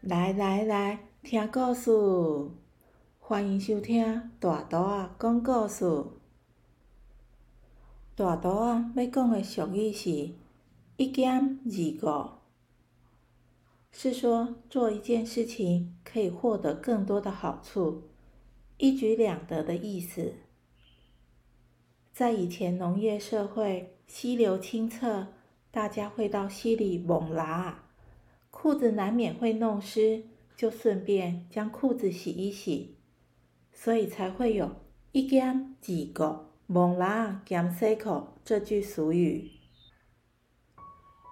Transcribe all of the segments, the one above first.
来来来，听故事，欢迎收听大图啊讲故事。大图啊要讲的俗语是“一减二五”，是说做一件事情可以获得更多的好处，一举两得的意思。在以前农业社会，溪流清澈，大家会到溪里猛拉。裤子难免会弄湿，就顺便将裤子洗一洗，所以才会有一兼几个蒙拉兼塞口这句俗语。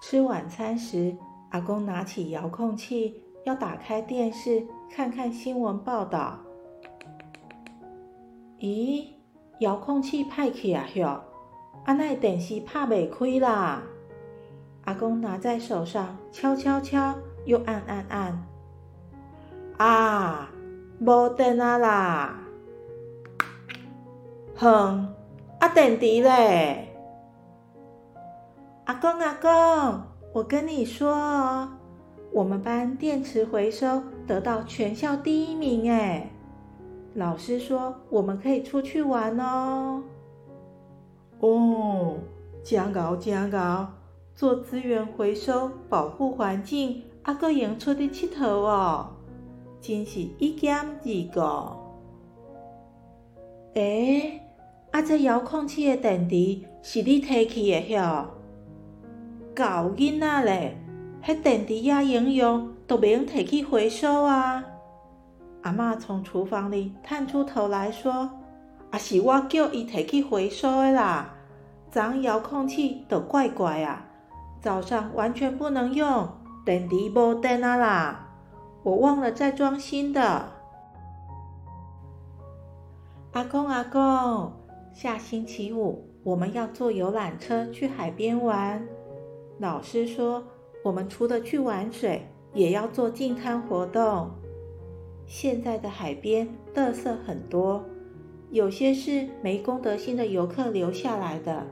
吃晚餐时，阿公拿起遥控器要打开电视看看新闻报道。咦，遥控器派去啊？哟，阿那电视拍未开啦？阿公拿在手上，敲敲敲，又按按按。啊，无电啊啦！哼，啊电池嘞！阿公阿公，我跟你说哦，我们班电池回收得到全校第一名哎！老师说我们可以出去玩哦。哦，真高真高！做资源回收，保护环境，还阁用出去佚佗哦，真是一兼二个。诶，啊，这遥控器的电池是你摕去的哟？搞囡仔咧，迄电池也应用，都袂用摕去回收啊！阿嬷从厨房里探出头来说：“啊，是我叫伊摕去回收的啦，咱遥控器都怪怪啊！”早上完全不能用，电池无电啊啦！我忘了再装新的。阿公阿公，下星期五我们要坐游览车去海边玩。老师说，我们除了去玩水，也要做净滩活动。现在的海边垃圾很多，有些是没公德心的游客留下来的。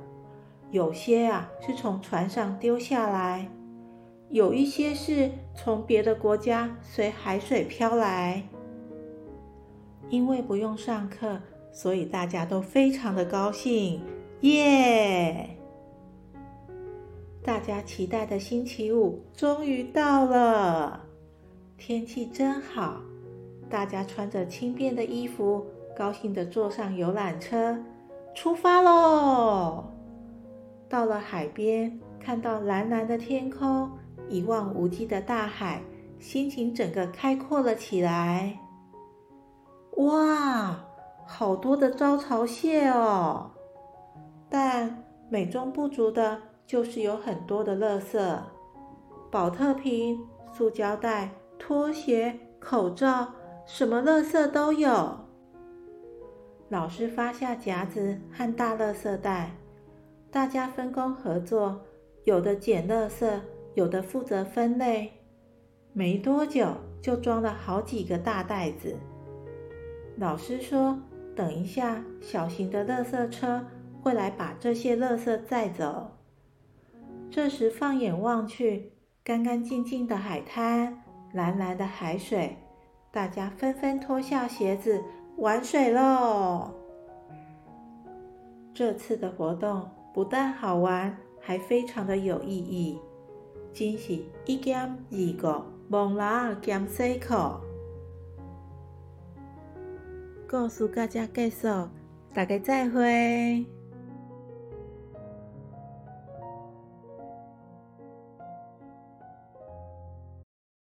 有些啊是从船上丢下来，有一些是从别的国家随海水飘来。因为不用上课，所以大家都非常的高兴，耶！大家期待的星期五终于到了，天气真好，大家穿着轻便的衣服，高兴的坐上游览车，出发喽！到了海边，看到蓝蓝的天空，一望无际的大海，心情整个开阔了起来。哇，好多的招潮蟹哦！但美中不足的就是有很多的垃圾，保特瓶、塑胶袋、拖鞋、口罩，什么垃圾都有。老师发下夹子和大垃圾袋。大家分工合作，有的捡垃圾，有的负责分类。没多久，就装了好几个大袋子。老师说：“等一下，小型的垃圾车会来把这些垃圾载走。”这时，放眼望去，干干净净的海滩，蓝蓝的海水，大家纷纷脱下鞋子玩水喽。这次的活动。不但好玩，还非常的有意义。真是一兼二个，蒙拉兼西口。故事到这结束，大家再会。